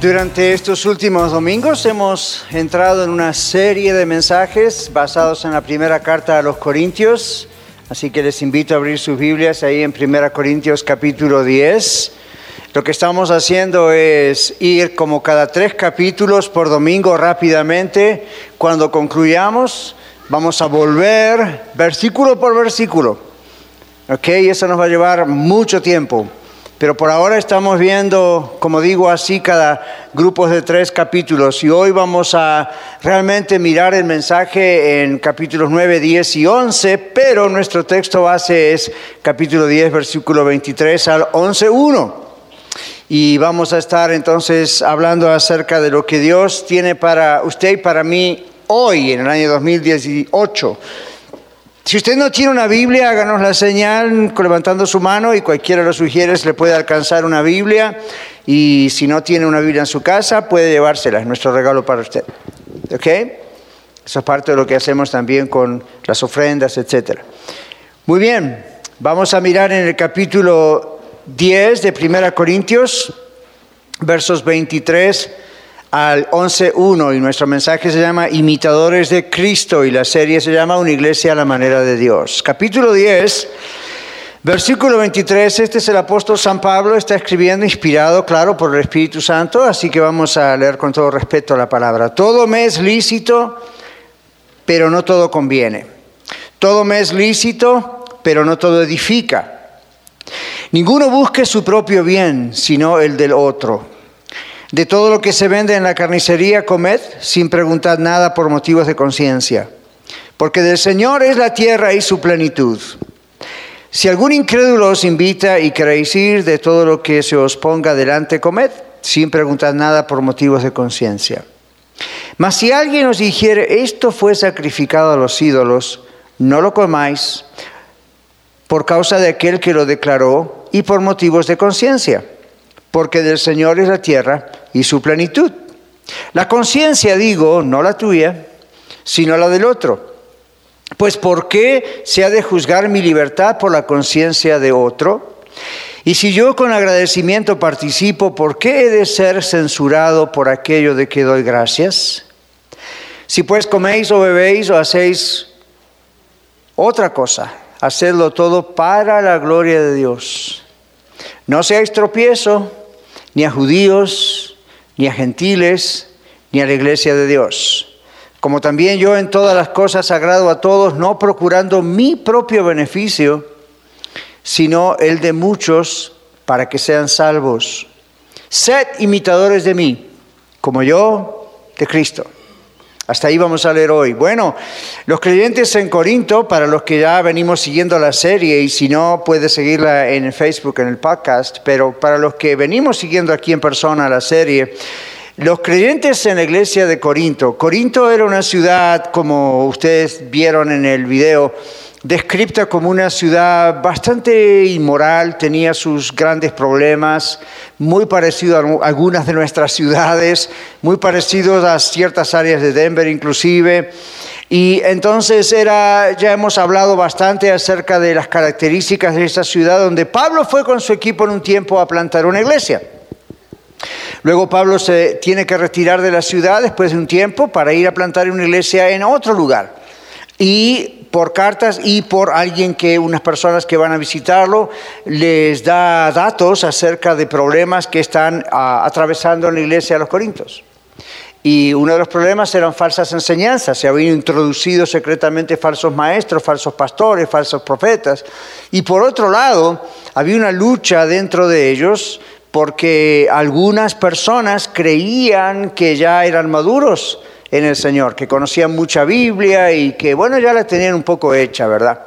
Durante estos últimos domingos hemos entrado en una serie de mensajes basados en la primera carta a los Corintios, así que les invito a abrir sus Biblias ahí en 1 Corintios capítulo 10. Lo que estamos haciendo es ir como cada tres capítulos por domingo rápidamente. Cuando concluyamos, vamos a volver versículo por versículo. ¿Ok? Y eso nos va a llevar mucho tiempo. Pero por ahora estamos viendo, como digo así, cada grupo de tres capítulos. Y hoy vamos a realmente mirar el mensaje en capítulos 9, 10 y 11, pero nuestro texto base es capítulo 10, versículo 23 al 11, 1. Y vamos a estar entonces hablando acerca de lo que Dios tiene para usted y para mí hoy, en el año 2018. Si usted no tiene una Biblia, háganos la señal levantando su mano y cualquiera de los sugieres le puede alcanzar una Biblia. Y si no tiene una Biblia en su casa, puede llevársela. Es nuestro regalo para usted. ¿Ok? Eso es parte de lo que hacemos también con las ofrendas, etc. Muy bien, vamos a mirar en el capítulo 10 de 1 Corintios, versos 23 al 11.1 y nuestro mensaje se llama Imitadores de Cristo y la serie se llama Una iglesia a la manera de Dios. Capítulo 10, versículo 23, este es el apóstol San Pablo, está escribiendo inspirado, claro, por el Espíritu Santo, así que vamos a leer con todo respeto la palabra. Todo me es lícito, pero no todo conviene. Todo me es lícito, pero no todo edifica. Ninguno busque su propio bien, sino el del otro. De todo lo que se vende en la carnicería, comed sin preguntar nada por motivos de conciencia, porque del Señor es la tierra y su plenitud. Si algún incrédulo os invita y queréis ir de todo lo que se os ponga delante, comed sin preguntar nada por motivos de conciencia. Mas si alguien os dijere, esto fue sacrificado a los ídolos, no lo comáis por causa de aquel que lo declaró y por motivos de conciencia porque del Señor es la tierra y su plenitud. La conciencia, digo, no la tuya, sino la del otro. Pues ¿por qué se ha de juzgar mi libertad por la conciencia de otro? Y si yo con agradecimiento participo, ¿por qué he de ser censurado por aquello de que doy gracias? Si pues coméis o bebéis o hacéis otra cosa, hacedlo todo para la gloria de Dios. No seáis tropiezo ni a judíos, ni a gentiles, ni a la iglesia de Dios. Como también yo en todas las cosas agrado a todos, no procurando mi propio beneficio, sino el de muchos para que sean salvos. Sed imitadores de mí, como yo de Cristo. Hasta ahí vamos a leer hoy. Bueno, los creyentes en Corinto, para los que ya venimos siguiendo la serie, y si no, puede seguirla en Facebook, en el podcast, pero para los que venimos siguiendo aquí en persona la serie, los creyentes en la iglesia de Corinto, Corinto era una ciudad, como ustedes vieron en el video, descripta como una ciudad bastante inmoral, tenía sus grandes problemas, muy parecido a algunas de nuestras ciudades, muy parecidos a ciertas áreas de Denver inclusive. Y entonces era, ya hemos hablado bastante acerca de las características de esa ciudad donde Pablo fue con su equipo en un tiempo a plantar una iglesia. Luego Pablo se tiene que retirar de la ciudad después de un tiempo para ir a plantar una iglesia en otro lugar. Y por cartas y por alguien que unas personas que van a visitarlo les da datos acerca de problemas que están ah, atravesando en la iglesia de los Corintios. Y uno de los problemas eran falsas enseñanzas. Se habían introducido secretamente falsos maestros, falsos pastores, falsos profetas. Y por otro lado, había una lucha dentro de ellos porque algunas personas creían que ya eran maduros en el Señor, que conocían mucha Biblia y que, bueno, ya la tenían un poco hecha, ¿verdad?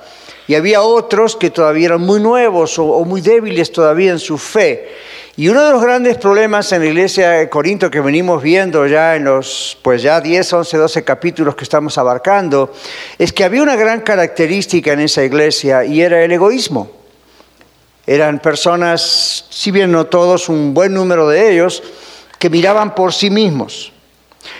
Y había otros que todavía eran muy nuevos o, muy débiles todavía en su fe. Y uno de los grandes problemas en la iglesia de Corinto que venimos viendo ya en los pues ya 10, 11, 12 capítulos que estamos abarcando es que había una gran característica en esa iglesia y era el egoísmo. Eran personas, si bien no todos, un buen número de ellos, que miraban por sí mismos.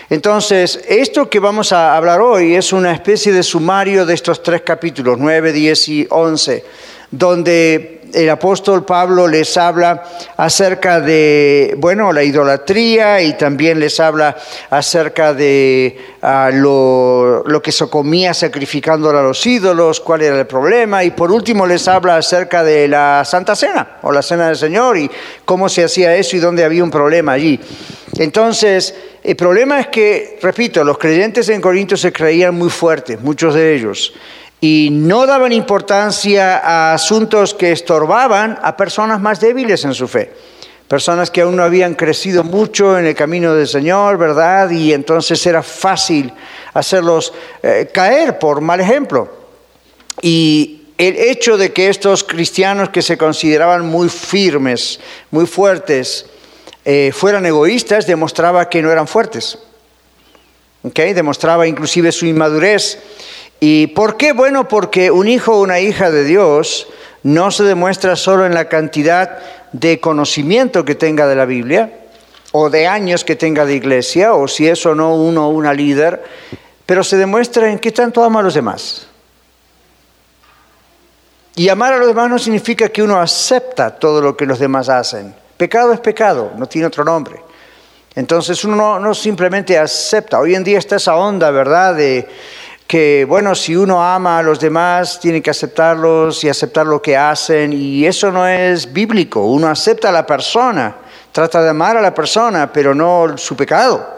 Entonces, esto que vamos a hablar hoy es una especie de sumario de estos tres capítulos, 9, 10 y 11, donde el apóstol Pablo les habla acerca de, bueno, la idolatría y también les habla acerca de ah, lo, que se comía sacrificando a los ídolos, cuál era el problema, y por último les habla acerca de la Santa Cena o la Cena del Señor y cómo se hacía eso y dónde había un problema allí. Entonces, el problema es que, repito, los creyentes en Corinto se creían muy fuertes, muchos de ellos y no daban importancia a asuntos que estorbaban a personas más débiles en su fe. Personas que aún no habían crecido mucho en el camino del Señor, ¿verdad? Y entonces era fácil hacerlos eh, caer por mal ejemplo. Y el hecho de que estos cristianos que se consideraban muy firmes, muy fuertes, eh, fueran egoístas, demostraba que no eran fuertes. ¿Okay? Demostraba inclusive su inmadurez ¿Y por qué? Bueno, porque un hijo o una hija de Dios no se demuestra solo en la cantidad de conocimiento que tenga de la Biblia, o de años que tenga de iglesia, o si es o no uno o una líder, pero se demuestra en qué tanto ama a los demás. Y amar a los demás no significa que uno acepta todo lo que los demás hacen. Pecado es pecado, no tiene otro nombre. Entonces uno no, simplemente acepta. Hoy en día está esa onda, ¿verdad? De, que, bueno, si uno ama a los demás, tiene que aceptarlos y aceptar lo que hacen, y eso no es bíblico. Uno acepta a la persona, trata de amar a la persona, pero no su pecado.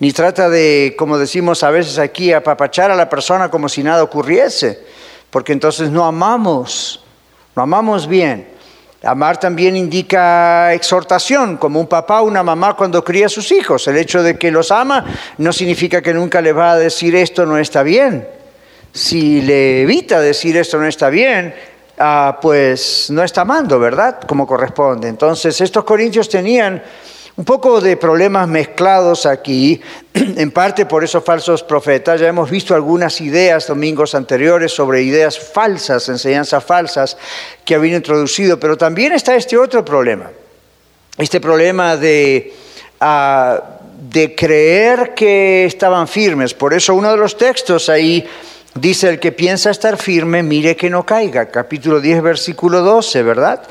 Ni trata de, como decimos a veces aquí, apapachar a la persona como si nada ocurriese, porque entonces no amamos, no amamos bien. Amar también indica exhortación, como un papá o una mamá cuando cría a sus hijos. El hecho de que los ama no significa que nunca le va a decir esto no está bien. Si le evita decir esto no está bien, ah, pues no está amando, ¿verdad? Como corresponde. Entonces estos corintios tenían un poco de problemas mezclados aquí, en parte por esos falsos profetas. Ya hemos visto algunas ideas domingos anteriores sobre ideas falsas, enseñanzas falsas que habían introducido, pero también está este otro problema, este problema de, ah, de creer que estaban firmes. Por eso uno de los textos ahí dice, el que piensa estar firme, mire que no caiga. Capítulo 10, versículo 12, ¿verdad?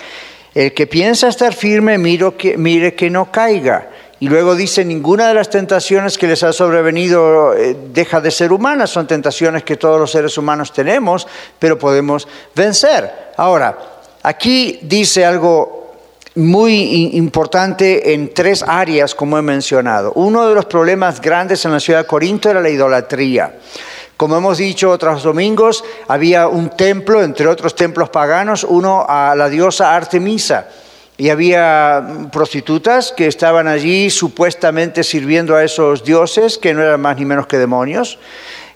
El que piensa estar firme, que, mire que no caiga. Y luego dice, ninguna de las tentaciones que les ha sobrevenido eh, deja de ser humana, son tentaciones que todos los seres humanos tenemos, pero podemos vencer. Ahora, aquí dice algo muy importante en tres áreas, como he mencionado. Uno de los problemas grandes en la ciudad de Corinto era la idolatría. Como hemos dicho otros domingos, había un templo, entre otros templos paganos, uno a la diosa Artemisa. Y había prostitutas que estaban allí supuestamente sirviendo a esos dioses, que no eran más ni menos que demonios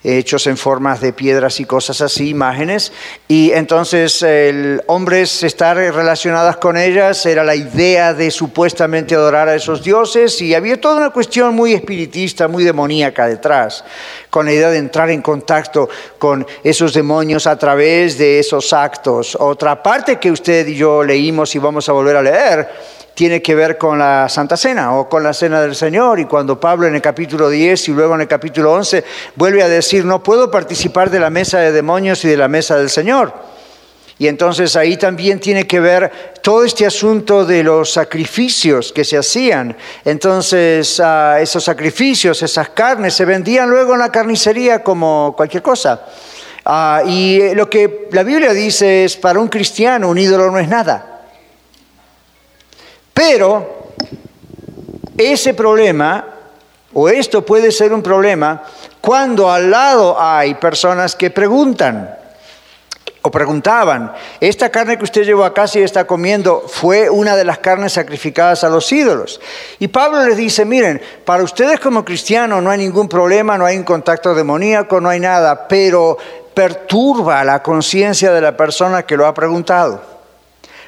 hechos en formas de piedras y cosas así, imágenes, y entonces el hombres estar relacionadas con ellas era la idea de supuestamente adorar a esos dioses y había toda una cuestión muy espiritista, muy demoníaca detrás, con la idea de entrar en contacto con esos demonios a través de esos actos. Otra parte que usted y yo leímos y vamos a volver a leer tiene que ver con la Santa Cena o con la Cena del Señor. Y cuando Pablo en el capítulo 10 y luego en el capítulo 11 vuelve a decir, no puedo participar de la mesa de demonios y de la mesa del Señor. Y entonces ahí también tiene que ver todo este asunto de los sacrificios que se hacían. Entonces ah, esos sacrificios, esas carnes, se vendían luego en la carnicería como cualquier cosa. Ah, y lo que la Biblia dice es, para un cristiano un ídolo no es nada. Pero ese problema, o esto puede ser un problema, cuando al lado hay personas que preguntan o preguntaban, ¿esta carne que usted llevó a casa y está comiendo fue una de las carnes sacrificadas a los ídolos? Y Pablo les dice, miren, para ustedes como cristianos no hay ningún problema, no hay un contacto demoníaco, no hay nada, pero perturba la conciencia de la persona que lo ha preguntado.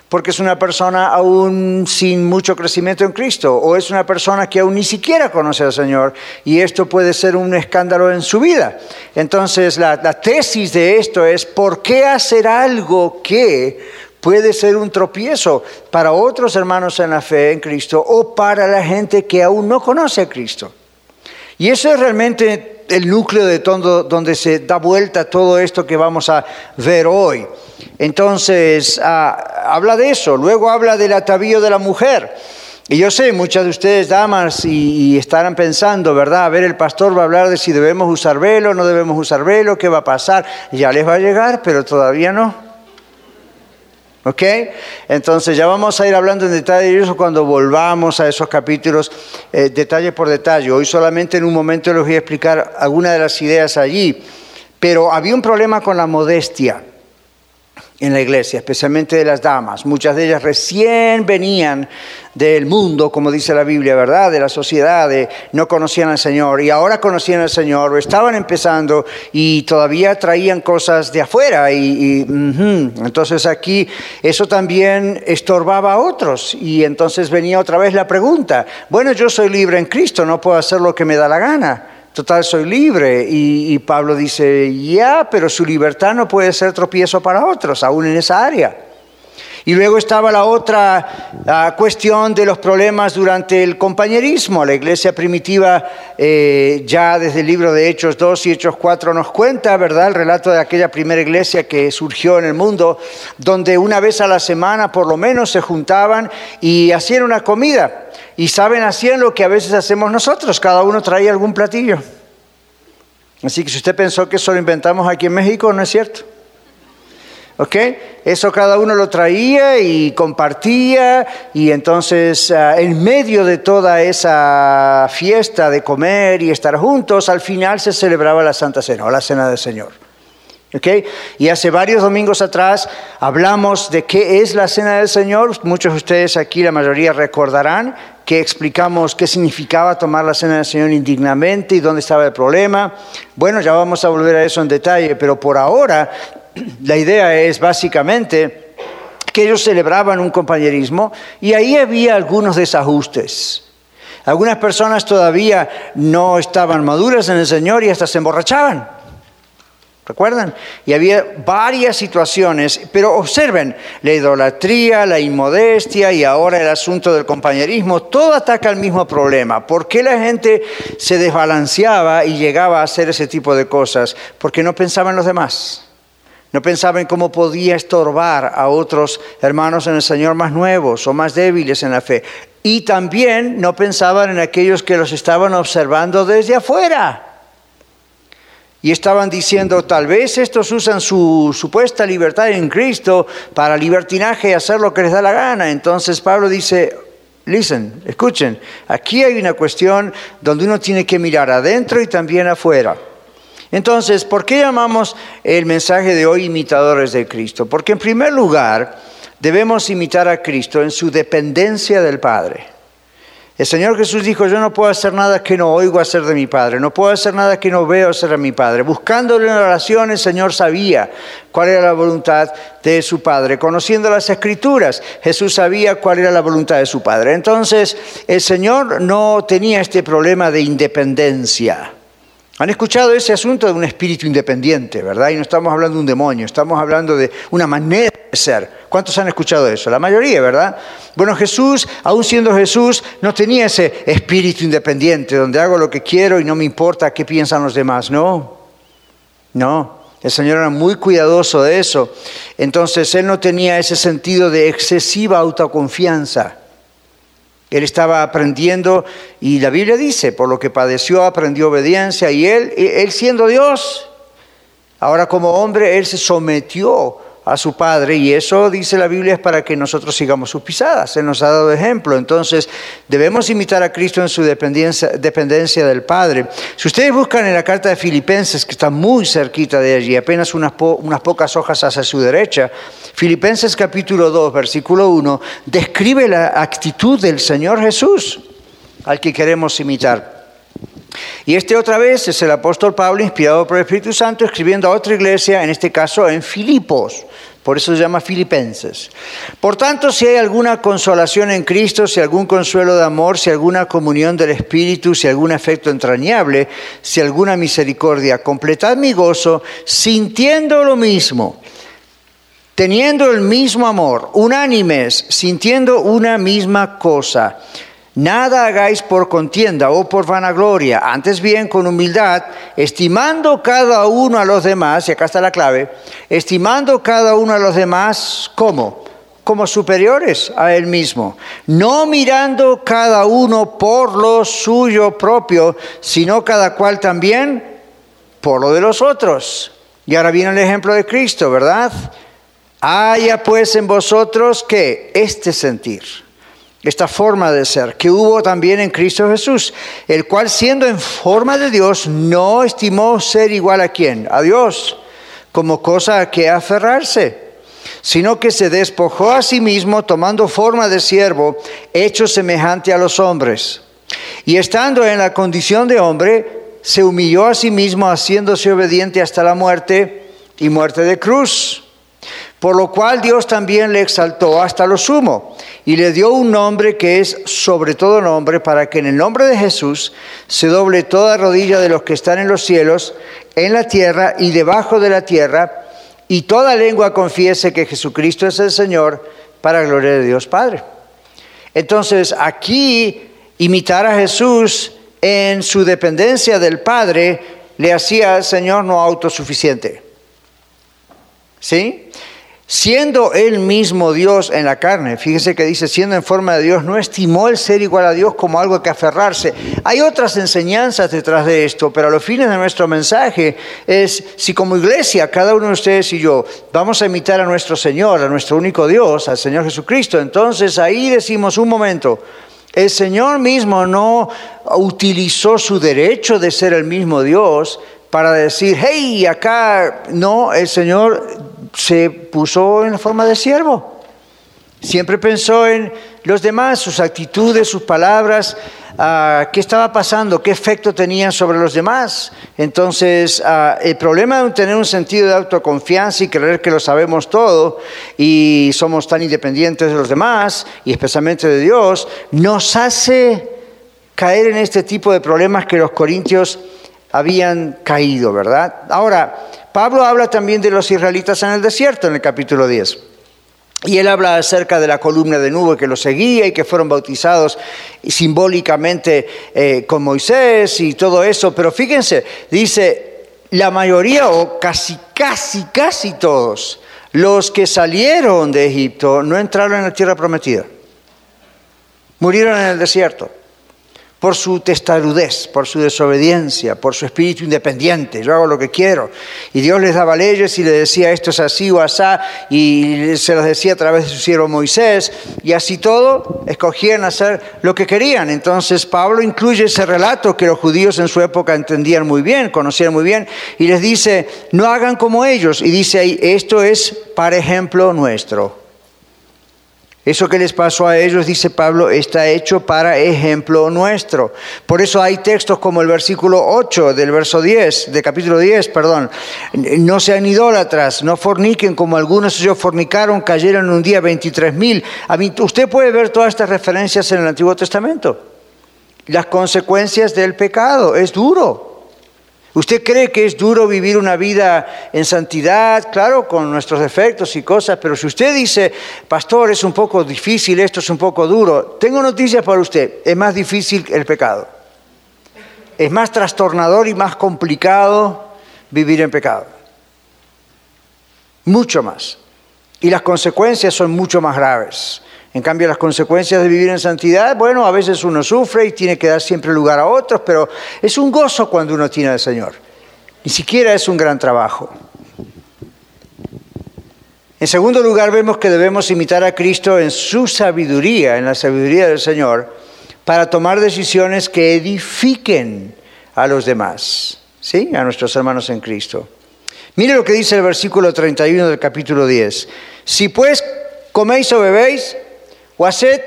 Porque es una persona aún sin mucho crecimiento en Cristo, o es una persona que aún ni siquiera conoce al Señor, y esto puede ser un escándalo en su vida. Entonces, la, tesis de esto es, ¿por qué hacer algo que puede ser un tropiezo para otros hermanos en la fe en Cristo o para la gente que aún no conoce a Cristo? Y eso es realmente el núcleo de todo, donde se da vuelta todo esto que vamos a ver hoy. Entonces, ah, habla de eso, luego habla del atavío de la mujer. Y yo sé, muchas de ustedes, damas, y, estarán pensando, ¿verdad? A ver, el pastor va a hablar de si debemos usar velo, no debemos usar velo, qué va a pasar. Ya les va a llegar, pero todavía no. ¿Ok? Entonces ya vamos a ir hablando en detalle de eso cuando volvamos a esos capítulos, eh, detalle por detalle. Hoy solamente en un momento les voy a explicar algunas de las ideas allí. Pero había un problema con la modestia en la iglesia, especialmente de las damas. Muchas de ellas recién venían del mundo, como dice la Biblia, ¿verdad? De la sociedad, no conocían al Señor y ahora conocían al Señor, o estaban empezando y todavía traían cosas de afuera. Y, entonces aquí eso también estorbaba a otros y entonces venía otra vez la pregunta, bueno, yo soy libre en Cristo, no puedo hacer lo que me da la gana total soy libre. Y, Pablo dice, ya, pero su libertad no puede ser tropiezo para otros, aún en esa área. Y luego estaba la otra cuestión de los problemas durante el compañerismo. La iglesia primitiva, eh, ya desde el libro de Hechos 2 y Hechos 4 nos cuenta, ¿verdad?, el relato de aquella primera iglesia que surgió en el mundo, donde una vez a la semana por lo menos se juntaban y hacían una comida. Y saben, hacían lo que a veces hacemos nosotros, cada uno traía algún platillo. Así que si usted pensó que eso lo inventamos aquí en México, no es cierto. ¿Ok? Eso cada uno lo traía y compartía y entonces ah, en medio de toda esa fiesta de comer y estar juntos, al final se celebraba la Santa Cena o la Cena del Señor. Y hace varios domingos atrás hablamos de qué es la Cena del Señor. Muchos de ustedes aquí, la mayoría, recordarán que explicamos qué significaba tomar la Cena del Señor indignamente y dónde estaba el problema. Bueno, ya vamos a volver a eso en detalle, pero por ahora la idea es básicamente que ellos celebraban un compañerismo y ahí había algunos desajustes. Algunas personas todavía no estaban maduras en el Señor y hasta se emborrachaban. ¿Recuerdan? Y había varias situaciones, pero observen, la idolatría, la inmodestia y ahora el asunto del compañerismo, todo ataca al mismo problema. ¿Por qué la gente se desbalanceaba y llegaba a hacer ese tipo de cosas? Porque no pensaba en los demás. No pensaba en cómo podía estorbar a otros hermanos en el Señor más nuevos o más débiles en la fe. Y también no pensaban en aquellos que los estaban observando desde afuera y estaban diciendo, tal vez estos usan su supuesta libertad en Cristo para libertinaje y hacer lo que les da la gana. Entonces Pablo dice, listen, escuchen, aquí hay una cuestión donde uno tiene que mirar adentro y también afuera. Entonces, ¿por qué llamamos el mensaje de hoy imitadores de Cristo? Porque en primer lugar, debemos imitar a Cristo en su dependencia del Padre. El Señor Jesús dijo, yo no puedo hacer nada que no oigo hacer de mi Padre, no puedo hacer nada que no veo hacer de mi Padre. Buscándole en oración, el Señor sabía cuál era la voluntad de su Padre. Conociendo las Escrituras, Jesús sabía cuál era la voluntad de su Padre. Entonces, el Señor no tenía este problema de independencia. Han escuchado ese asunto de un espíritu independiente, ¿verdad? Y no estamos hablando de un demonio, estamos hablando de una manera de ser. ¿Cuántos han escuchado eso? La mayoría, ¿verdad? Bueno, Jesús, aún siendo Jesús, no tenía ese espíritu independiente donde hago lo que quiero y no me importa qué piensan los demás. No, no. El Señor era muy cuidadoso de eso. Entonces, Él no tenía ese sentido de excesiva autoconfianza. Él estaba aprendiendo y la Biblia dice, por lo que padeció, aprendió obediencia y él, él siendo Dios, ahora como hombre, él se sometió a su Padre y eso dice la Biblia es para que nosotros sigamos sus pisadas. Él nos ha dado ejemplo. Entonces debemos imitar a Cristo en su dependencia, dependencia del Padre. Si ustedes buscan en la carta de Filipenses, que está muy cerquita de allí, apenas unas, unas pocas hojas hacia su derecha, Filipenses capítulo 2, versículo 1, describe la actitud del Señor Jesús al que queremos imitar. Y este otra vez es el apóstol Pablo, inspirado por el Espíritu Santo, escribiendo a otra iglesia, en este caso en Filipos. Por eso se llama Filipenses. Por tanto, si hay alguna consolación en Cristo, si algún consuelo de amor, si alguna comunión del Espíritu, si algún afecto entrañable, si alguna misericordia, completad mi gozo sintiendo lo mismo, teniendo el mismo amor, unánimes, sintiendo una misma cosa. Nada hagáis por contienda o por vanagloria, antes bien con humildad, estimando cada uno a los demás, y acá está la clave, estimando cada uno a los demás como como superiores a él mismo, no mirando cada uno por lo suyo propio, sino cada cual también por lo de los otros. Y ahora viene el ejemplo de Cristo, ¿verdad? Haya pues en vosotros que este sentir esta forma de ser, que hubo también en Cristo Jesús, el cual siendo en forma de Dios, no estimó ser igual a quién, a Dios, como cosa a que aferrarse, sino que se despojó a sí mismo tomando forma de siervo, hecho semejante a los hombres. Y estando en la condición de hombre, se humilló a sí mismo, haciéndose obediente hasta la muerte y muerte de cruz por lo cual Dios también le exaltó hasta lo sumo y le dio un nombre que es sobre todo nombre, para que en el nombre de Jesús se doble toda rodilla de los que están en los cielos, en la tierra y debajo de la tierra, y toda lengua confiese que Jesucristo es el Señor, para gloria de Dios Padre. Entonces, aquí imitar a Jesús en su dependencia del Padre le hacía al Señor no autosuficiente. ¿Sí? Siendo él mismo Dios en la carne, fíjese que dice, siendo en forma de Dios, no estimó el ser igual a Dios como algo que aferrarse. Hay otras enseñanzas detrás de esto, pero a los fines de nuestro mensaje es, si como iglesia, cada uno de ustedes y yo, vamos a imitar a nuestro Señor, a nuestro único Dios, al Señor Jesucristo, entonces ahí decimos un momento, el Señor mismo no utilizó su derecho de ser el mismo Dios para decir, hey, acá, no, el Señor se puso en forma de siervo. Siempre pensó en los demás, sus actitudes, sus palabras, ah, qué estaba pasando, qué efecto tenían sobre los demás. Entonces, ah, el problema de tener un sentido de autoconfianza y creer que lo sabemos todo y somos tan independientes de los demás y especialmente de Dios, nos hace caer en este tipo de problemas que los corintios habían caído, ¿verdad? Ahora, Pablo habla también de los israelitas en el desierto en el capítulo 10. Y él habla acerca de la columna de nube que los seguía y que fueron bautizados simbólicamente eh, con Moisés y todo eso. Pero fíjense, dice, la mayoría o casi, casi, casi todos los que salieron de Egipto no entraron en la tierra prometida. Murieron en el desierto por su testarudez, por su desobediencia, por su espíritu independiente. Yo hago lo que quiero. Y Dios les daba leyes y les decía esto es así o asá, y se las decía a través de su siervo Moisés, y así todo escogían hacer lo que querían. Entonces Pablo incluye ese relato que los judíos en su época entendían muy bien, conocían muy bien, y les dice, no hagan como ellos. Y dice ahí, esto es para ejemplo nuestro. Eso que les pasó a ellos, dice Pablo, está hecho para ejemplo nuestro. Por eso hay textos como el versículo 8 del verso 10, del capítulo 10, perdón. No sean idólatras, no forniquen como algunos ellos fornicaron, cayeron un día 23 mil. Usted puede ver todas estas referencias en el Antiguo Testamento. Las consecuencias del pecado, es duro. ¿Usted cree que es duro vivir una vida en santidad? Claro, con nuestros defectos y cosas, pero si usted dice, pastor, es un poco difícil, esto es un poco duro, tengo noticias para usted, es más difícil el pecado. Es más trastornador y más complicado vivir en pecado. Mucho más. Y las consecuencias son mucho más graves. En cambio, las consecuencias de vivir en santidad, bueno, a veces uno sufre y tiene que dar siempre lugar a otros, pero es un gozo cuando uno tiene al Señor. Ni siquiera es un gran trabajo. En segundo lugar, vemos que debemos imitar a Cristo en su sabiduría, en la sabiduría del Señor, para tomar decisiones que edifiquen a los demás, ¿sí? A nuestros hermanos en Cristo. Mire lo que dice el versículo 31 del capítulo 10. Si pues coméis o bebéis, o haced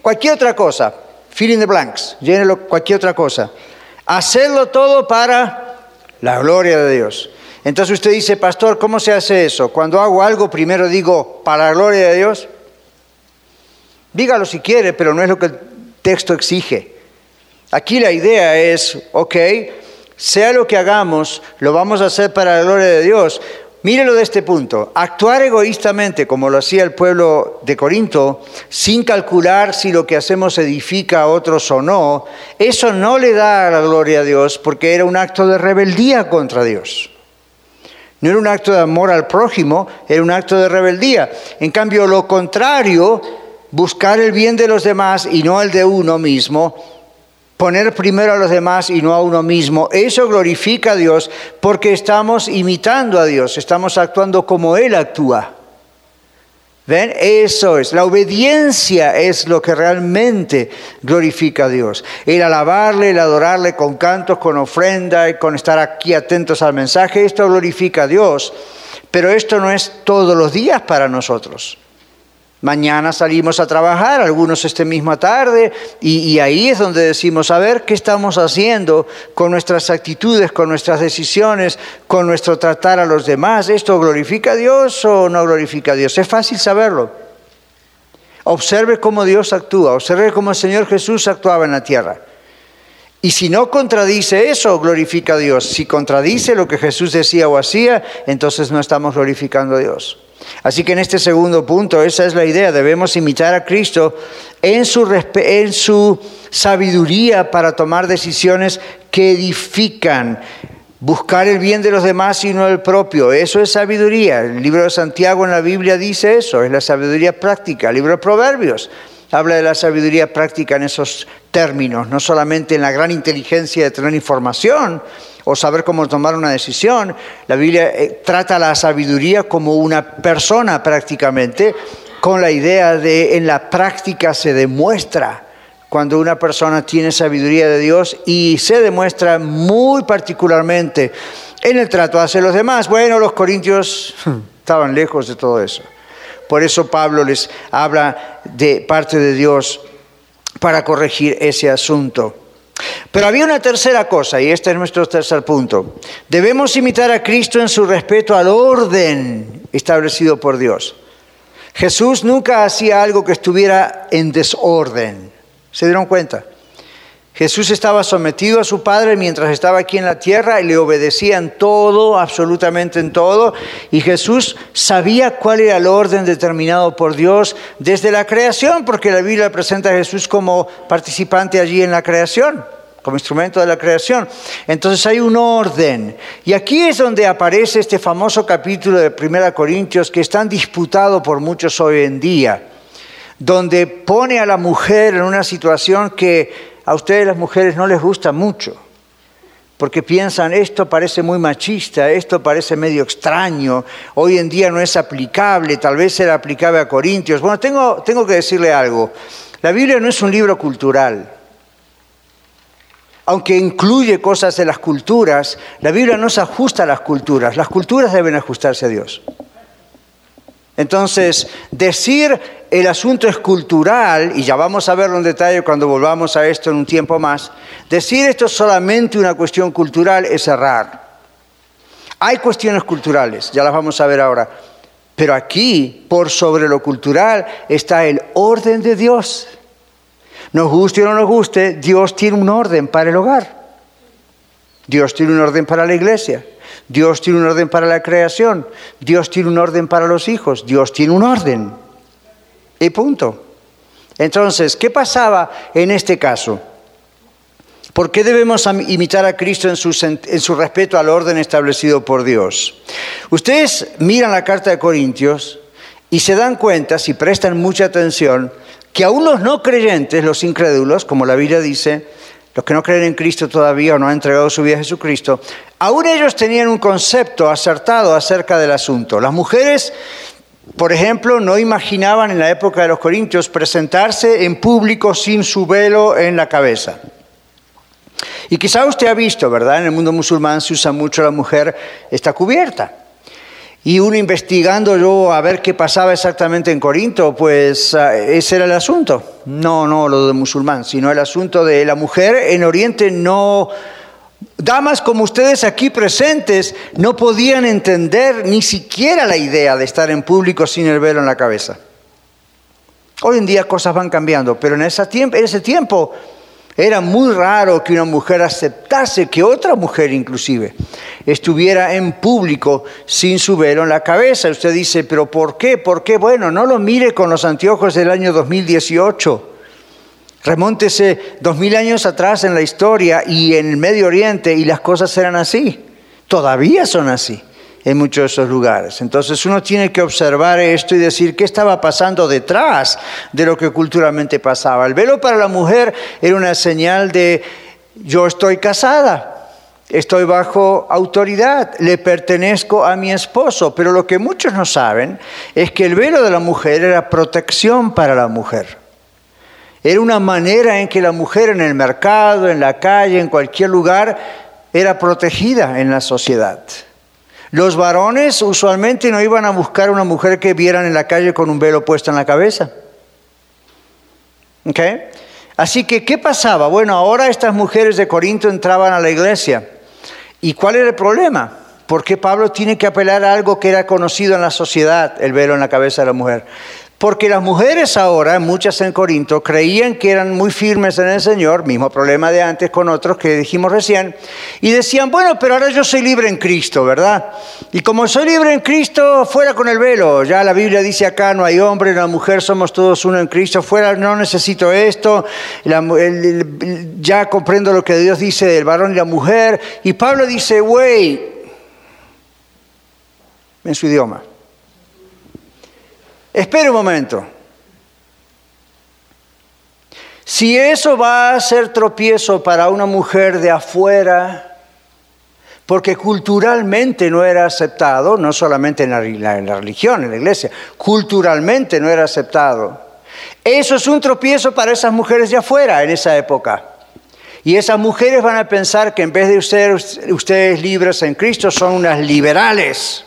cualquier otra cosa, fill in the blanks, llénelo cualquier otra cosa. Hacedlo todo para la gloria de Dios. Entonces usted dice, pastor, ¿cómo se hace eso? Cuando hago algo, primero digo, para la gloria de Dios. Dígalo si quiere, pero no es lo que el texto exige. Aquí la idea es, ok, sea lo que hagamos, lo vamos a hacer para la gloria de Dios. Mírelo de este punto. Actuar egoístamente, como lo hacía el pueblo de Corinto, sin calcular si lo que hacemos edifica a otros o no, eso no le da la gloria a Dios porque era un acto de rebeldía contra Dios. No era un acto de amor al prójimo, era un acto de rebeldía. En cambio, lo contrario, buscar el bien de los demás y no el de uno mismo, poner primero a los demás y no a uno mismo, eso glorifica a Dios porque estamos imitando a Dios, estamos actuando como Él actúa. ¿Ven? Eso es. La obediencia es lo que realmente glorifica a Dios. El alabarle, el adorarle con cantos, con ofrenda y con estar aquí atentos al mensaje, esto glorifica a Dios. Pero esto no es todos los días para nosotros. Mañana salimos a trabajar, algunos esta misma tarde, y, ahí es donde decimos, a ver, ¿qué estamos haciendo con nuestras actitudes, con nuestras decisiones, con nuestro tratar a los demás? ¿Esto glorifica a Dios o no glorifica a Dios? Es fácil saberlo. Observe cómo Dios actúa, observe cómo el Señor Jesús actuaba en la tierra. Y si no contradice eso, glorifica a Dios. Si contradice lo que Jesús decía o hacía, entonces no estamos glorificando a Dios. Así que en este segundo punto, esa es la idea, debemos imitar a Cristo en su, sabiduría para tomar decisiones que edifican, buscar el bien de los demás y no el propio. Eso es sabiduría. El libro de Santiago en la Biblia dice eso, es la sabiduría práctica. El libro de Proverbios habla de la sabiduría práctica en esos términos, no solamente en la gran inteligencia de tener información, o saber cómo tomar una decisión. La Biblia eh, trata la sabiduría como una persona prácticamente, con la idea de en la práctica se demuestra cuando una persona tiene sabiduría de Dios y se demuestra muy particularmente en el trato hacia los demás. Bueno, los corintios estaban lejos de todo eso. Por eso Pablo les habla de parte de Dios para corregir ese asunto. Pero había una tercera cosa, y este es nuestro tercer punto. Debemos imitar a Cristo en su respeto al orden establecido por Dios. Jesús nunca hacía algo que estuviera en desorden. ¿Se dieron cuenta? Jesús estaba sometido a su Padre mientras estaba aquí en la tierra y le obedecía en todo, absolutamente en todo. Y Jesús sabía cuál era el orden determinado por Dios desde la creación, porque la Biblia presenta a Jesús como participante allí en la creación como instrumento de la creación. Entonces hay un orden. Y aquí es donde aparece este famoso capítulo de 1 Corintios que es tan disputado por muchos hoy en día, donde pone a la mujer en una situación que a ustedes las mujeres no les gusta mucho, porque piensan, esto parece muy machista, esto parece medio extraño, hoy en día no es aplicable, tal vez era aplicable a Corintios. Bueno, tengo, tengo que decirle algo, la Biblia no es un libro cultural. Aunque incluye cosas de las culturas, la Biblia no se ajusta a las culturas, las culturas deben ajustarse a Dios. Entonces, decir el asunto es cultural, y ya vamos a verlo en detalle cuando volvamos a esto en un tiempo más, decir esto es solamente una cuestión cultural es errar. Hay cuestiones culturales, ya las vamos a ver ahora, pero aquí, por sobre lo cultural, está el orden de Dios. Nos guste o no nos guste, Dios tiene un orden para el hogar. Dios tiene un orden para la iglesia. Dios tiene un orden para la creación, Dios tiene un orden para los hijos, Dios tiene un orden. Y punto. Entonces, ¿qué pasaba en este caso? ¿Por qué debemos imitar a Cristo en su, en su, respeto al orden establecido por Dios? Ustedes miran la carta de Corintios y se dan cuenta, si prestan mucha atención, que a unos no creyentes, los incrédulos, como la Biblia dice, los que no creen en Cristo todavía o no han entregado su vida a Jesucristo, aún ellos tenían un concepto acertado acerca del asunto. Las mujeres, por ejemplo, no imaginaban en la época de los Corintios presentarse en público sin su velo en la cabeza. Y quizá usted ha visto, ¿verdad? En el mundo musulmán se usa mucho la mujer está cubierta. Y uno investigando yo a ver qué pasaba exactamente en Corinto, pues ah, ese era el asunto. No, no lo de musulmán, sino el asunto de la mujer en Oriente no, Damas como ustedes aquí presentes no podían entender ni siquiera la idea de estar en público sin el velo en la cabeza. Hoy en día cosas van cambiando, pero en ese tiempo, en ese tiempo era muy raro que una mujer aceptase que otra mujer inclusive estuviera en público sin su velo en la cabeza. Usted dice, pero ¿por qué? ¿Por qué? Bueno, no lo mire con los anteojos del año 2018. Remóntese dos mil años atrás en la historia y en el Medio Oriente y las cosas eran así. Todavía son así en muchos de esos lugares. Entonces uno tiene que observar esto y decir qué estaba pasando detrás de lo que culturalmente pasaba. El velo para la mujer era una señal de yo estoy casada, estoy bajo autoridad, le pertenezco a mi esposo, pero lo que muchos no saben es que el velo de la mujer era protección para la mujer. Era una manera en que la mujer en el mercado, en la calle, en cualquier lugar, era protegida en la sociedad. Los varones usualmente no iban a buscar una mujer que vieran en la calle con un velo puesto en la cabeza. Así que, ¿qué pasaba? Bueno, ahora estas mujeres de Corinto entraban a la iglesia. ¿Y cuál era el problema? ¿Por qué Pablo tiene que apelar a algo que era conocido en la sociedad, el velo en la cabeza de la mujer? Porque las mujeres ahora, muchas en Corinto, creían que eran muy firmes en el Señor, mismo problema de antes con otros que dijimos recién, y decían, bueno, pero ahora yo soy libre en Cristo, ¿verdad? Y como soy libre en Cristo, fuera con el velo. Ya la Biblia dice acá, no hay hombre, no hay mujer, somos todos uno en Cristo, fuera, no necesito esto, ya comprendo lo que Dios dice del varón y la mujer. Y Pablo dice, güey, en su idioma. Espere un momento. Si eso va a ser tropiezo para una mujer de afuera, porque culturalmente no era aceptado, no solamente en la, religión, en la iglesia, culturalmente no era aceptado. Eso es un tropiezo para esas mujeres de afuera en esa época. Y esas mujeres van a pensar que en vez de ser ustedes libres en Cristo, son unas liberales.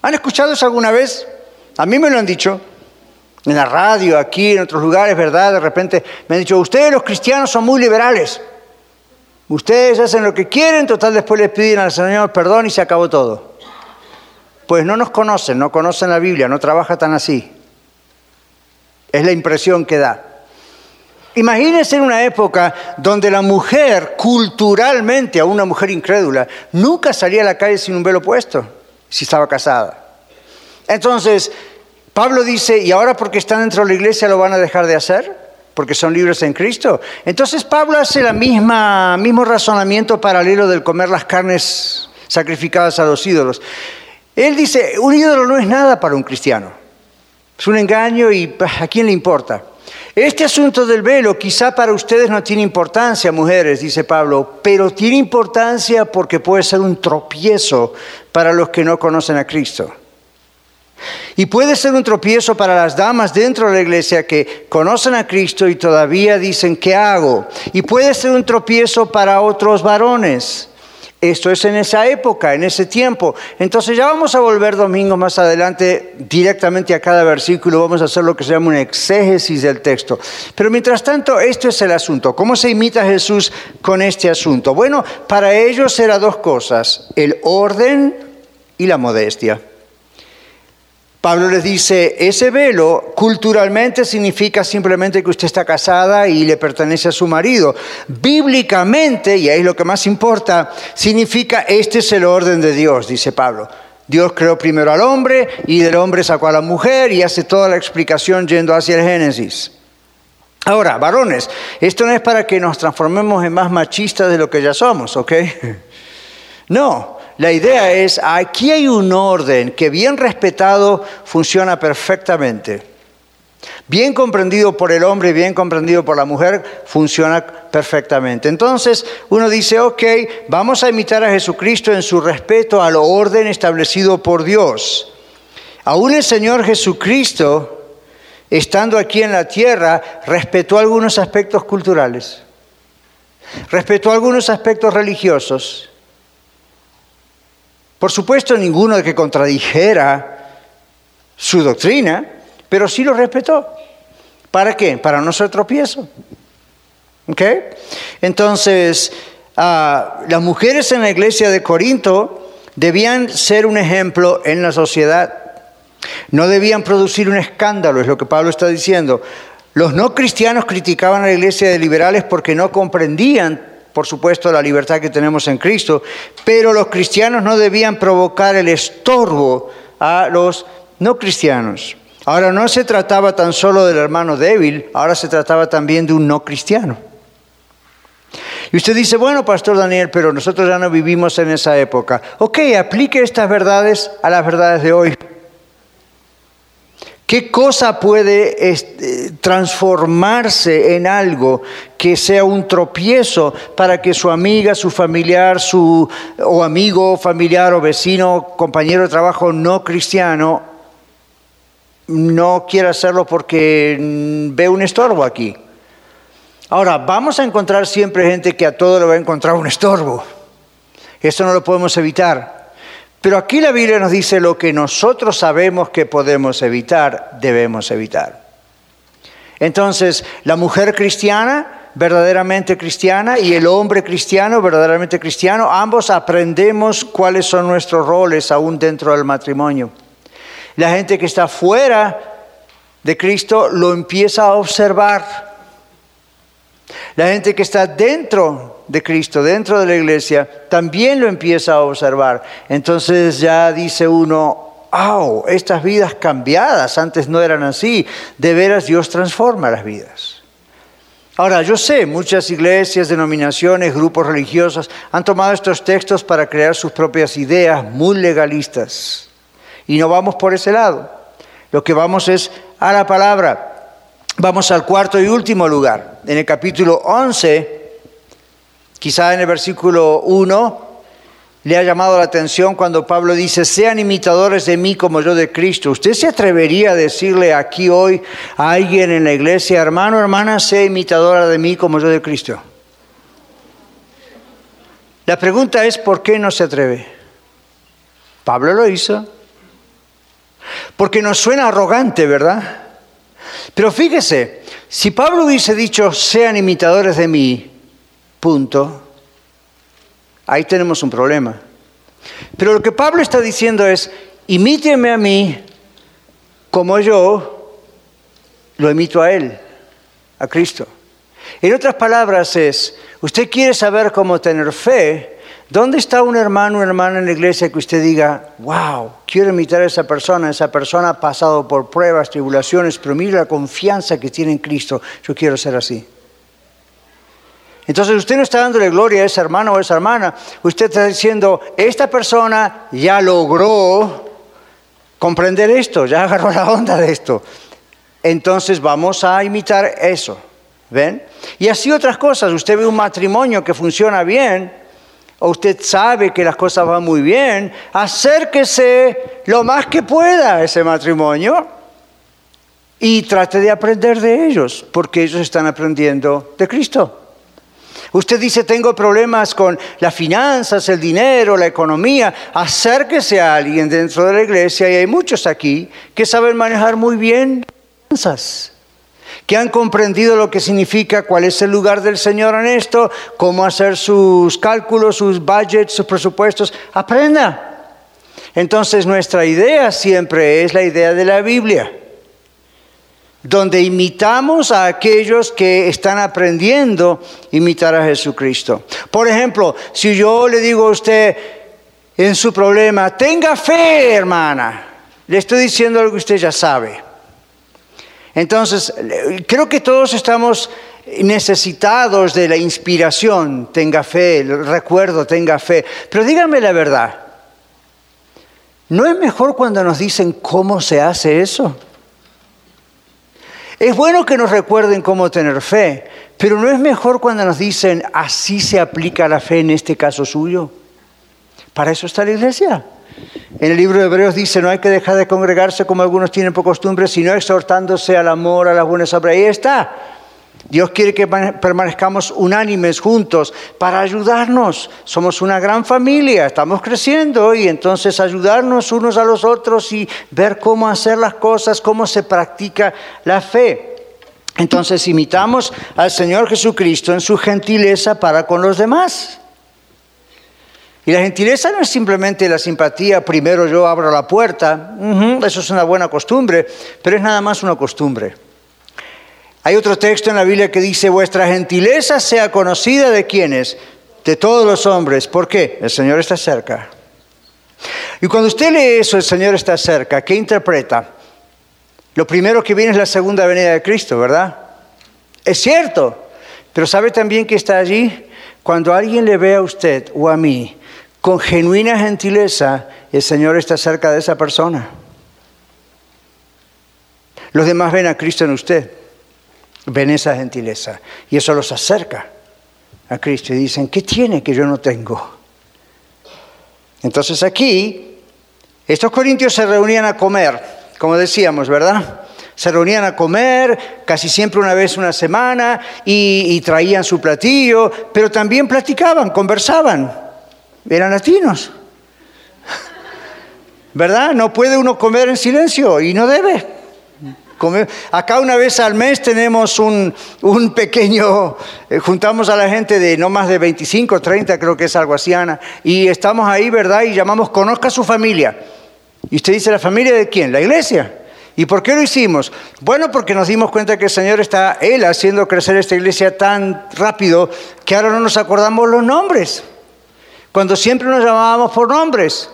¿Han escuchado eso alguna vez? A mí me lo han dicho en la radio, aquí, en otros lugares, ¿verdad? De repente me han dicho, ustedes los cristianos son muy liberales. Ustedes hacen lo que quieren, total después les piden al Señor perdón y se acabó todo. Pues no nos conocen, no conocen la Biblia, no trabaja tan así. Es la impresión que da. Imagínense en una época donde la mujer, culturalmente, a una mujer incrédula, nunca salía a la calle sin un velo puesto, si estaba casada. Entonces, Pablo dice, ¿y ahora porque están dentro de la iglesia lo van a dejar de hacer? Porque son libres en Cristo. Entonces Pablo hace el mismo razonamiento paralelo del comer las carnes sacrificadas a los ídolos. Él dice, un ídolo no es nada para un cristiano. Es un engaño y ¿a quién le importa? Este asunto del velo quizá para ustedes no tiene importancia, mujeres, dice Pablo, pero tiene importancia porque puede ser un tropiezo para los que no conocen a Cristo. Y puede ser un tropiezo para las damas dentro de la iglesia que conocen a Cristo y todavía dicen, ¿qué hago? Y puede ser un tropiezo para otros varones. Esto es en esa época, en ese tiempo. Entonces ya vamos a volver domingo más adelante directamente a cada versículo, vamos a hacer lo que se llama un exégesis del texto. Pero mientras tanto, esto es el asunto. ¿Cómo se imita a Jesús con este asunto? Bueno, para ellos era dos cosas, el orden y la modestia. Pablo les dice, ese velo culturalmente significa simplemente que usted está casada y le pertenece a su marido. Bíblicamente, y ahí es lo que más importa, significa este es el orden de Dios, dice Pablo. Dios creó primero al hombre y del hombre sacó a la mujer y hace toda la explicación yendo hacia el Génesis. Ahora, varones, esto no es para que nos transformemos en más machistas de lo que ya somos, ¿ok? No, la idea es, aquí hay un orden que bien respetado funciona perfectamente. Bien comprendido por el hombre, bien comprendido por la mujer, funciona perfectamente. Entonces uno dice, ok, vamos a imitar a Jesucristo en su respeto al orden establecido por Dios. Aún el Señor Jesucristo, estando aquí en la tierra, respetó algunos aspectos culturales, respetó algunos aspectos religiosos por supuesto, ninguno que contradijera su doctrina, pero sí lo respetó. ¿Para qué? Para no ser tropiezo. ¿Ok? Entonces, ah, las mujeres en la iglesia de Corinto debían ser un ejemplo en la sociedad. No debían producir un escándalo, es lo que Pablo está diciendo. Los no cristianos criticaban a la iglesia de liberales porque no comprendían, por supuesto, la libertad que tenemos en Cristo, pero los cristianos no debían provocar el estorbo a los no cristianos. Ahora no se trataba tan solo del hermano débil, ahora se trataba también de un no cristiano. Y usted dice, bueno, Pastor Daniel, pero nosotros ya no vivimos en esa época. Ok, aplique estas verdades a las verdades de hoy. ¿Qué cosa puede este, transformarse en algo que sea un tropiezo para que su amiga, su familiar, su o amigo, familiar o vecino, compañero de trabajo no cristiano no quiera hacerlo porque ve un estorbo aquí? Ahora, vamos a encontrar siempre gente que a todo le va a encontrar un estorbo. Eso no lo podemos evitar. Pero aquí la Biblia nos dice lo que nosotros sabemos que podemos evitar, debemos evitar. Entonces, la mujer cristiana, verdaderamente cristiana, y el hombre cristiano, verdaderamente cristiano, ambos aprendemos cuáles son nuestros roles aún dentro del matrimonio. La gente que está fuera de Cristo lo empieza a observar la gente que está dentro de Cristo, dentro de la iglesia, también lo empieza a observar. Entonces ya dice uno, ¡oh! Estas vidas cambiadas, antes no eran así. De veras Dios transforma las vidas. Ahora, yo sé, muchas iglesias, denominaciones, grupos religiosos han tomado estos textos para crear sus propias ideas muy legalistas. Y no vamos por ese lado. Lo que vamos es a la palabra. Vamos al cuarto y último lugar. En el capítulo 11, quizá en el versículo 1, le ha llamado la atención cuando Pablo dice, sean imitadores de mí como yo de Cristo. ¿Usted se atrevería a decirle aquí hoy a alguien en la iglesia, hermano, hermana, sea imitadora de mí como yo de Cristo? La pregunta es, ¿por qué no se atreve? Pablo lo hizo. Porque nos suena arrogante, ¿verdad? Pero fíjese, si Pablo hubiese dicho, sean imitadores de mí, punto, ahí tenemos un problema. Pero lo que Pablo está diciendo es, imíteme a mí como yo lo imito a Él, a Cristo. En otras palabras es, usted quiere saber cómo tener fe, ¿Dónde está un hermano o hermana en la iglesia que usted diga, wow, quiero imitar a esa persona, esa persona ha pasado por pruebas, tribulaciones, pero mira la confianza que tiene en Cristo, yo quiero ser así? Entonces usted no está dándole gloria a ese hermano o a esa hermana, usted está diciendo, esta persona ya logró comprender esto, ya agarró la onda de esto. Entonces vamos a imitar eso, ¿ven? Y así otras cosas, usted ve un matrimonio que funciona bien, o usted sabe que las cosas van muy bien, acérquese lo más que pueda a ese matrimonio y trate de aprender de ellos, porque ellos están aprendiendo de Cristo. Usted dice, tengo problemas con las finanzas, el dinero, la economía. Acérquese a alguien dentro de la iglesia, y hay muchos aquí que saben manejar muy bien finanzas que han comprendido lo que significa, cuál es el lugar del Señor en esto, cómo hacer sus cálculos, sus budgets, sus presupuestos. Aprenda. Entonces nuestra idea siempre es la idea de la Biblia, donde imitamos a aquellos que están aprendiendo a imitar a Jesucristo. Por ejemplo, si yo le digo a usted en su problema, tenga fe, hermana, le estoy diciendo algo que usted ya sabe. Entonces, creo que todos estamos necesitados de la inspiración, tenga fe, el recuerdo, tenga fe. Pero dígame la verdad, ¿no es mejor cuando nos dicen cómo se hace eso? Es bueno que nos recuerden cómo tener fe, pero ¿no es mejor cuando nos dicen así se aplica la fe en este caso suyo? Para eso está la iglesia. En el libro de Hebreos dice, no hay que dejar de congregarse como algunos tienen por costumbre, sino exhortándose al amor, a las buenas obras. Ahí está. Dios quiere que permanezcamos unánimes juntos para ayudarnos. Somos una gran familia, estamos creciendo y entonces ayudarnos unos a los otros y ver cómo hacer las cosas, cómo se practica la fe. Entonces imitamos al Señor Jesucristo en su gentileza para con los demás. Y la gentileza no es simplemente la simpatía, primero yo abro la puerta, eso es una buena costumbre, pero es nada más una costumbre. Hay otro texto en la Biblia que dice, vuestra gentileza sea conocida de quienes, de todos los hombres. ¿Por qué? El Señor está cerca. Y cuando usted lee eso, el Señor está cerca, ¿qué interpreta? Lo primero que viene es la segunda venida de Cristo, ¿verdad? Es cierto, pero ¿sabe también que está allí? Cuando alguien le ve a usted o a mí con genuina gentileza, el Señor está cerca de esa persona. Los demás ven a Cristo en usted, ven esa gentileza y eso los acerca a Cristo y dicen, ¿qué tiene que yo no tengo? Entonces aquí, estos corintios se reunían a comer, como decíamos, ¿verdad? Se reunían a comer casi siempre una vez una semana y, traían su platillo, pero también platicaban, conversaban. Eran latinos. ¿Verdad? No puede uno comer en silencio y no debe. Acá una vez al mes tenemos un, pequeño, eh, juntamos a la gente de no más de 25, 30, creo que es algo así, Ana, y estamos ahí, ¿verdad? Y llamamos, conozca a su familia. Y usted dice, ¿la familia de quién? La iglesia. ¿Y por qué lo hicimos? Bueno, porque nos dimos cuenta que el Señor está, Él, haciendo crecer esta iglesia tan rápido que ahora no nos acordamos los nombres, cuando siempre nos llamábamos por nombres.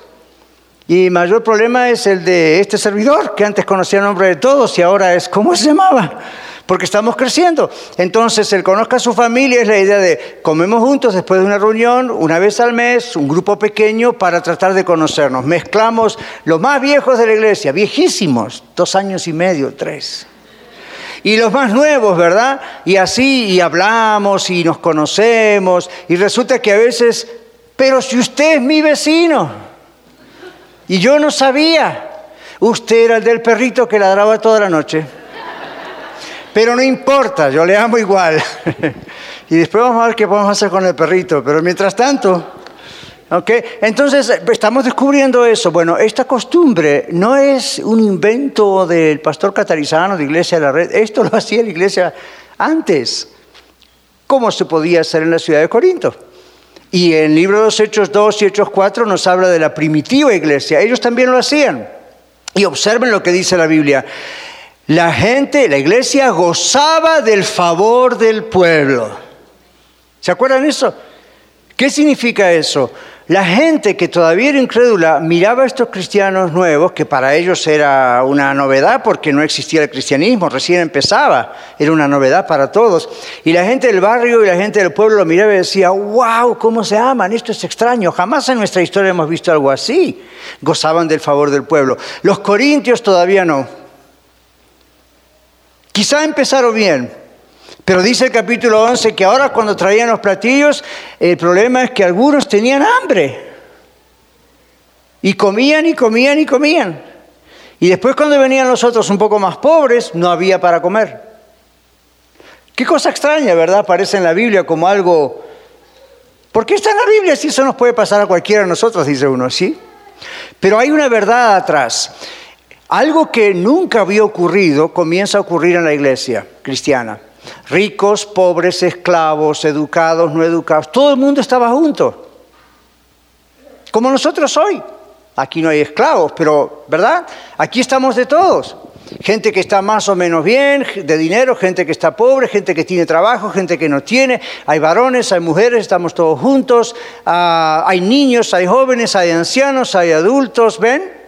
Y mayor problema es el de este servidor, que antes conocía el nombre de todos y ahora es, ¿cómo se llamaba? Porque estamos creciendo. Entonces, el conozca a su familia es la idea de comemos juntos después de una reunión, una vez al mes, un grupo pequeño para tratar de conocernos. Mezclamos los más viejos de la iglesia, viejísimos, dos años y medio, tres. Y los más nuevos, ¿verdad? Y así, y hablamos y nos conocemos. Y resulta que a veces, pero si usted es mi vecino, y yo no sabía, usted era el del perrito que ladraba toda la noche. Pero no importa, yo le amo igual. y después vamos a ver qué podemos hacer con el perrito. Pero mientras tanto, ¿ok? Entonces estamos descubriendo eso. Bueno, esta costumbre no es un invento del pastor catarizano de Iglesia de la Red. Esto lo hacía la iglesia antes. ¿Cómo se podía hacer en la ciudad de Corinto? Y en el libro de los Hechos 2 y Hechos 4 nos habla de la primitiva iglesia. Ellos también lo hacían. Y observen lo que dice la Biblia. La gente, la iglesia gozaba del favor del pueblo. ¿Se acuerdan eso? ¿Qué significa eso? La gente que todavía era incrédula miraba a estos cristianos nuevos, que para ellos era una novedad porque no existía el cristianismo, recién empezaba, era una novedad para todos. Y la gente del barrio y la gente del pueblo lo miraba y decía, wow, ¿cómo se aman? Esto es extraño, jamás en nuestra historia hemos visto algo así. Gozaban del favor del pueblo. Los corintios todavía no. Quizá empezaron bien, pero dice el capítulo 11 que ahora cuando traían los platillos, el problema es que algunos tenían hambre. Y comían y comían y comían. Y después cuando venían los otros un poco más pobres, no había para comer. Qué cosa extraña, ¿verdad? Parece en la Biblia como algo... ¿Por qué está en la Biblia si eso nos puede pasar a cualquiera de nosotros? Dice uno, ¿sí? Pero hay una verdad atrás. Algo que nunca había ocurrido comienza a ocurrir en la iglesia cristiana. Ricos, pobres, esclavos, educados, no educados, todo el mundo estaba junto. Como nosotros hoy. Aquí no hay esclavos, pero, ¿verdad? Aquí estamos de todos. Gente que está más o menos bien, de dinero, gente que está pobre, gente que tiene trabajo, gente que no tiene. Hay varones, hay mujeres, estamos todos juntos. Ah, hay niños, hay jóvenes, hay ancianos, hay adultos, ¿ven?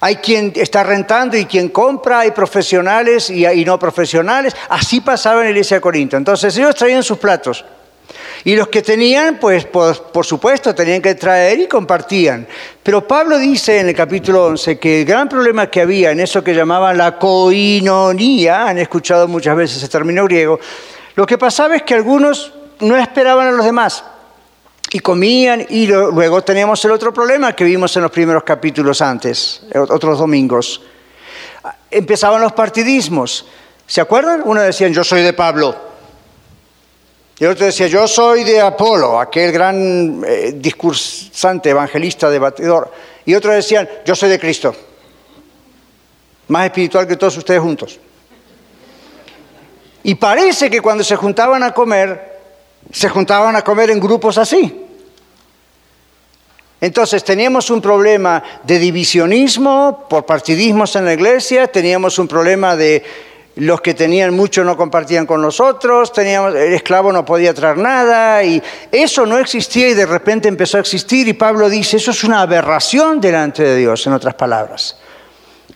Hay quien está rentando y quien compra, hay profesionales y, no profesionales. Así pasaba en la iglesia de Corinto. Entonces ellos traían sus platos. Y los que tenían, pues por, supuesto, tenían que traer y compartían. Pero Pablo dice en el capítulo 11 que el gran problema que había en eso que llamaban la coinonía, han escuchado muchas veces ese término griego, lo que pasaba es que algunos no esperaban a los demás y comían y luego teníamos el otro problema que vimos en los primeros capítulos antes, otros domingos. Empezaban los partidismos. ¿Se acuerdan? Uno decía, yo soy de Pablo. Y otro decía, yo soy de Apolo, aquel gran eh, discursante, evangelista, debatidor. Y otros decían, yo soy de Cristo. Más espiritual que todos ustedes juntos. Y parece que cuando se juntaban a comer, se juntaban a comer en grupos así. Entonces teníamos un problema de divisionismo por partidismos en la iglesia, teníamos un problema de los que tenían mucho no compartían con los otros, teníamos, el esclavo no podía traer nada y eso no existía y de repente empezó a existir y Pablo dice, eso es una aberración delante de Dios, en otras palabras.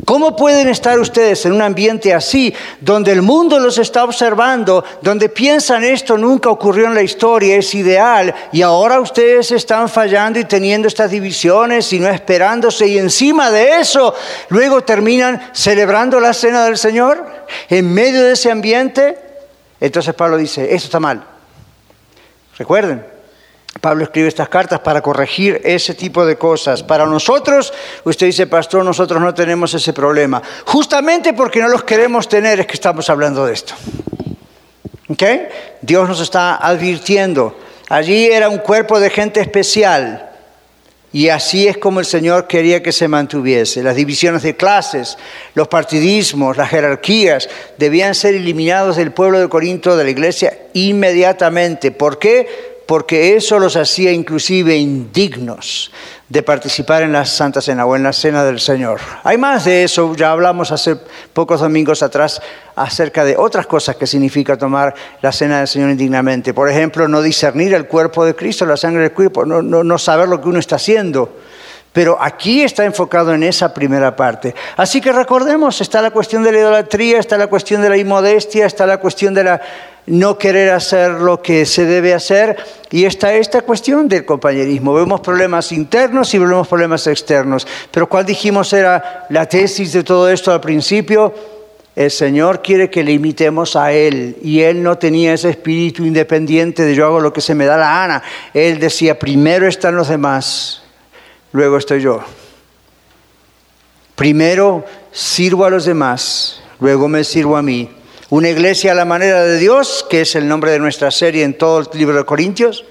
¿Cómo pueden estar ustedes en un ambiente así, donde el mundo los está observando, donde piensan esto nunca ocurrió en la historia, es ideal, y ahora ustedes están fallando y teniendo estas divisiones y no esperándose, y encima de eso, luego terminan celebrando la cena del Señor en medio de ese ambiente? Entonces Pablo dice, esto está mal. Recuerden, Pablo escribe estas cartas para corregir ese tipo de cosas. Para nosotros, usted dice, pastor, nosotros no tenemos ese problema. Justamente porque no los queremos tener es que estamos hablando de esto. ¿Ok? Dios nos está advirtiendo. Allí era un cuerpo de gente especial. Y así es como el Señor quería que se mantuviese. Las divisiones de clases, los partidismos, las jerarquías debían ser eliminados del pueblo de Corinto, de la iglesia, inmediatamente. ¿Por qué? Porque eso los hacía inclusive indignos de participar en la Santa Cena o en la Cena del Señor. Hay más de eso, ya hablamos hace pocos domingos atrás acerca de otras cosas que significa tomar la Cena del Señor indignamente. Por ejemplo, no discernir el cuerpo de Cristo, la sangre del cuerpo, no, no saber lo que uno está haciendo. Pero aquí está enfocado en esa primera parte. Así que recordemos, está la cuestión de la idolatría, está la cuestión de la inmodestia, está la cuestión de la no querer hacer lo que se debe hacer y está esta cuestión del compañerismo. Vemos problemas internos y vemos problemas externos. Pero ¿cuál dijimos era la tesis de todo esto al principio? El Señor quiere que le imitemos a Él y Él no tenía ese espíritu independiente de yo hago lo que se me da la gana. Él decía, primero están los demás luego estoy yo. Primero sirvo a los demás, luego me sirvo a mí. Una iglesia a la manera de Dios, que es el nombre de nuestra serie en todo el libro de Corintios,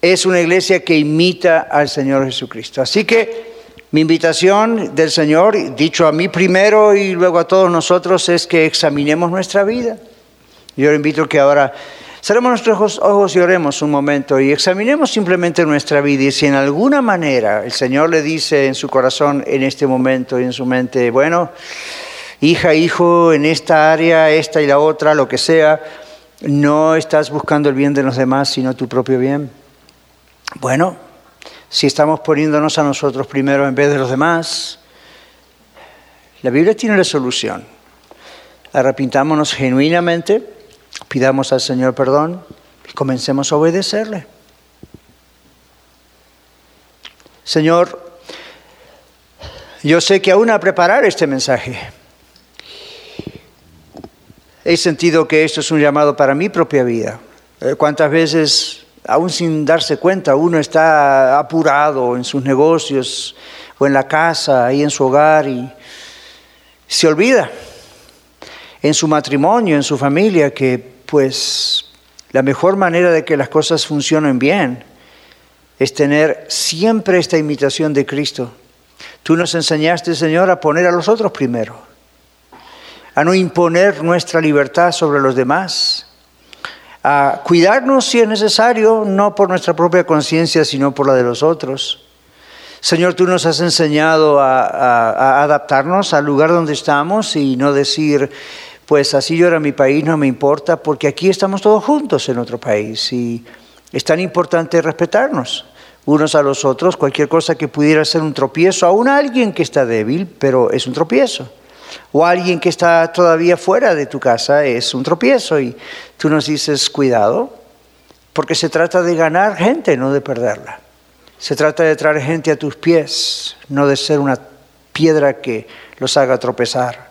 es una iglesia que imita al Señor Jesucristo. Así que mi invitación del Señor, dicho a mí primero y luego a todos nosotros, es que examinemos nuestra vida. Yo le invito que ahora Cerremos nuestros ojos y oremos un momento y examinemos simplemente nuestra vida y si en alguna manera el Señor le dice en su corazón en este momento y en su mente, bueno, hija, hijo, en esta área, esta y la otra, lo que sea, no estás buscando el bien de los demás, sino tu propio bien. Bueno, si estamos poniéndonos a nosotros primero en vez de los demás, la Biblia tiene la solución. Arrepintámonos genuinamente Pidamos al Señor perdón y comencemos a obedecerle. Señor, yo sé que aún a preparar este mensaje, he sentido que esto es un llamado para mi propia vida. Eh, ¿Cuántas veces, aún sin darse cuenta, uno está apurado en sus negocios o en la casa, ahí en su hogar y se olvida en su matrimonio, en su familia, que pues la mejor manera de que las cosas funcionen bien es tener siempre esta imitación de Cristo. Tú nos enseñaste, Señor, a poner a los otros primero, a no imponer nuestra libertad sobre los demás, a cuidarnos si es necesario, no por nuestra propia conciencia, sino por la de los otros. Señor, tú nos has enseñado a, a adaptarnos al lugar donde estamos y no decir, pues así era mi país, no me importa, porque aquí estamos todos juntos en otro país y es tan importante respetarnos unos a los otros, cualquier cosa que pudiera ser un tropiezo, aún alguien que está débil, pero es un tropiezo. O alguien que está todavía fuera de tu casa es un tropiezo y tú nos dices, cuidado, porque se trata de ganar gente, no de perderla. Se trata de traer gente a tus pies, no de ser una piedra que los haga tropezar.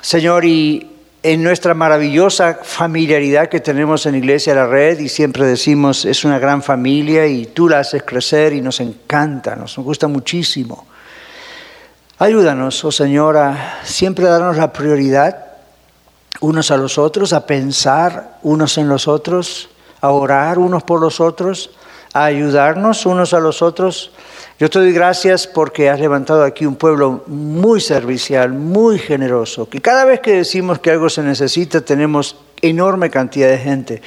Señor, y en nuestra maravillosa familiaridad que tenemos en Iglesia La Red, y siempre decimos, es una gran familia y tú la haces crecer y nos encanta, nos gusta muchísimo. Ayúdanos, oh Señor, a siempre darnos la prioridad unos a los otros, a pensar unos en los otros, a orar unos por los otros, a ayudarnos unos a los otros yo te doy gracias porque has levantado aquí un pueblo muy servicial, muy generoso, que cada vez que decimos que algo se necesita tenemos enorme cantidad de gente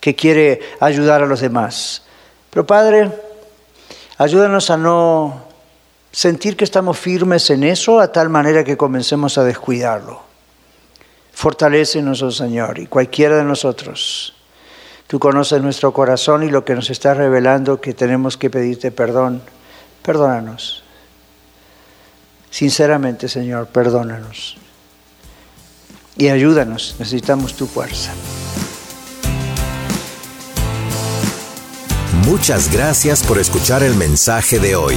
que quiere ayudar a los demás. Pero Padre, Ayúdanos a no sentir que estamos firmes en eso a tal manera que comencemos a descuidarlo. Fortalécenos, oh Señor, y cualquiera de nosotros. Tú conoces nuestro corazón y lo que nos está revelando que tenemos que pedirte perdón. Perdónanos. Sinceramente, Señor, perdónanos. Y ayúdanos, necesitamos tu fuerza. Muchas gracias por escuchar el mensaje de hoy.